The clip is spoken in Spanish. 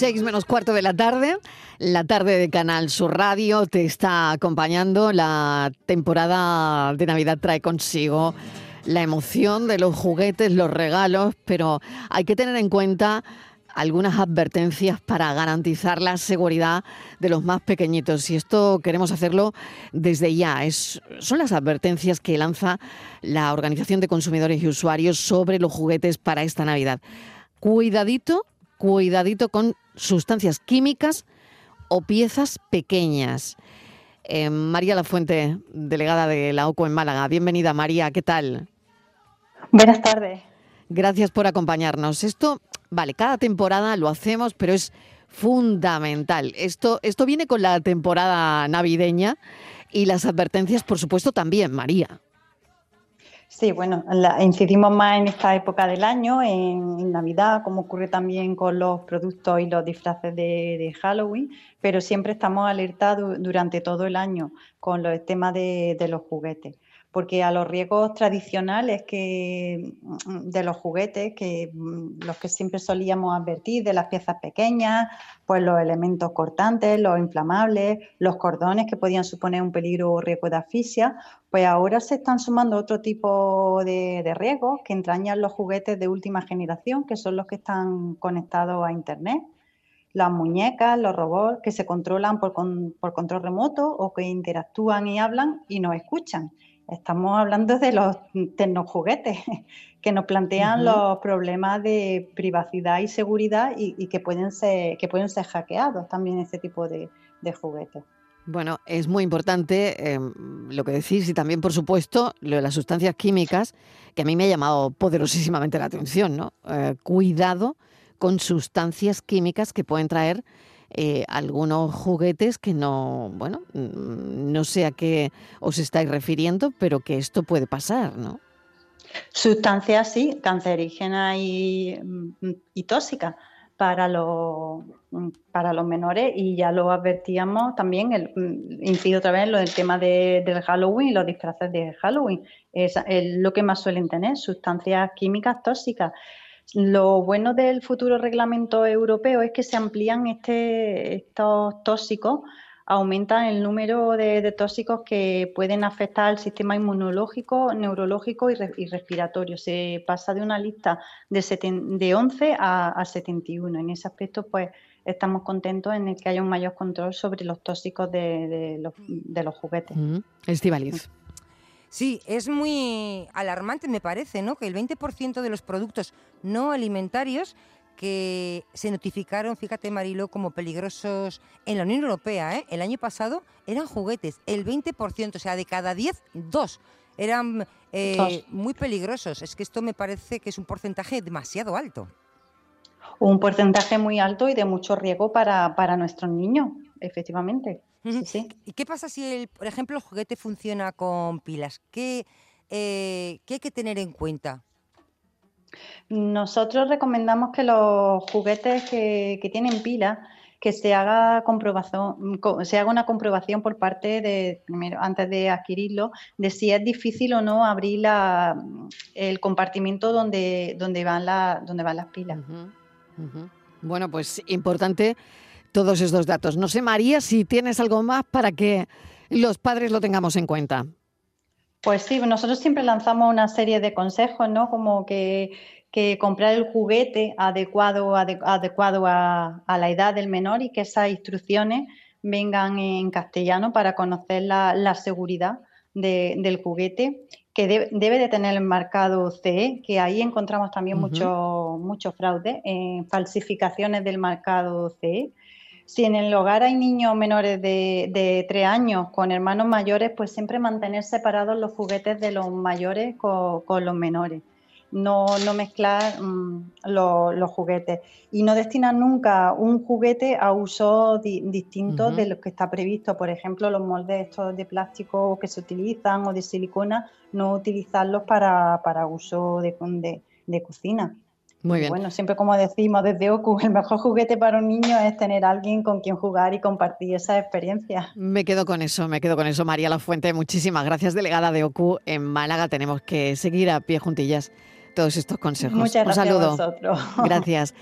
Seis menos cuarto de la tarde, la tarde de Canal Sur Radio te está acompañando. La temporada de Navidad trae consigo la emoción de los juguetes, los regalos, pero hay que tener en cuenta algunas advertencias para garantizar la seguridad de los más pequeñitos. Y esto queremos hacerlo desde ya. Es, son las advertencias que lanza la Organización de Consumidores y Usuarios sobre los juguetes para esta Navidad. Cuidadito, cuidadito con sustancias químicas o piezas pequeñas. Eh, María Lafuente, delegada de la OCO en Málaga. Bienvenida, María. ¿Qué tal? Buenas tardes. Gracias por acompañarnos. Esto, vale, cada temporada lo hacemos, pero es fundamental. Esto, esto viene con la temporada navideña y las advertencias, por supuesto, también, María. Sí, bueno, incidimos más en esta época del año, en, Navidad, como ocurre también con los productos y los disfraces de, Halloween, pero siempre estamos alertados durante todo el año con los temas de los juguetes porque a los riesgos tradicionales que, mm, de los juguetes, que mm, los que siempre solíamos advertir, de las piezas pequeñas, pues los elementos cortantes, los inflamables, los cordones que podían suponer un peligro o riesgo de asfixia, pues ahora se están sumando otro tipo de, de riesgos que entrañan los juguetes de última generación, que son los que están conectados a Internet las muñecas, los robots que se controlan por, por, control remoto o que interactúan y hablan y nos escuchan. Estamos hablando de los tecnojuguetes que nos plantean los problemas de privacidad y seguridad y, que, pueden ser, que pueden ser hackeados también este tipo de, juguetes. Bueno, es muy importante em, lo que decís y también, por supuesto, lo de las sustancias químicas, que a mí me ha llamado poderosísimamente la atención, ¿no? Eh, cuidado con sustancias químicas que pueden traer eh, algunos juguetes que no, bueno, mm, no sé a qué os estáis refiriendo, pero que esto puede pasar, ¿no? Sustancias, sí, cancerígenas y, mm, y tóxicas para los, mm, para los menores y ya lo advertíamos también, el, incido otra vez en lo del tema de, del Halloween, los disfraces de Halloween, es lo que más suelen tener, sustancias químicas tóxicas. Lo bueno del futuro reglamento europeo es que se amplían este, estos tóxicos, aumentan el número de, tóxicos que pueden afectar al sistema inmunológico, neurológico y, respiratorio. Se pasa de una lista de, de 11 a, 71. En ese aspecto, pues estamos contentos en el que haya un mayor control sobre los tóxicos de, los, juguetes. Mm. Sí, es muy alarmante, me parece, ¿no? Que el 20% de los productos no alimentarios que se notificaron, fíjate Marilo, como peligrosos en la Unión Europea, ¿eh? el año pasado eran juguetes, el 20%, o sea, de cada 10, dos eran eh, muy peligrosos. Es que esto me parece que es un porcentaje demasiado alto. Un porcentaje muy alto y de mucho riesgo para, para nuestros niños, efectivamente. ¿Y qué pasa si, el, por ejemplo, el juguete funciona con pilas? ¿Qué, eh, ¿qué hay que tener en cuenta? Nosotros recomendamos que los juguetes que, tienen pilas que se haga comprobación, se haga una comprobación por parte de, primero, antes de adquirirlo, de si es difícil o no abrir la, el compartimento donde, donde, van, la, donde van las pilas. Bueno, pues importante todos estos datos. No sé, María, si tienes algo más para que los padres lo tengamos en cuenta. Pues sí, nosotros siempre lanzamos una serie de consejos, ¿no? Como que, comprar el juguete adecuado, adecuado a, la edad del menor y que esas instrucciones vengan en castellano para conocer la, seguridad del juguete, que debe de tener el marcado CE, que ahí encontramos también mucho, mucho fraude, falsificaciones del marcado CE. Si en el hogar hay niños menores de, tres años con hermanos mayores, pues siempre mantener separados los juguetes de los mayores con, los menores. No, mezclar mm, los juguetes y no destinar nunca un juguete a uso distinto de los que está previsto. Por ejemplo, los moldes estos de plástico que se utilizan o de silicona, no utilizarlos para, uso de, de cocina. Muy bien. Bueno, siempre como decimos desde OCU, el mejor juguete para un niño es tener alguien con quien jugar y compartir esa experiencia. Me quedo con eso, me quedo con eso. María La Fuente, muchísimas gracias, delegada de OCU en Málaga. Tenemos que seguir a pie juntillas todos estos consejos. Muchas gracias un saludo. a vosotros. Gracias.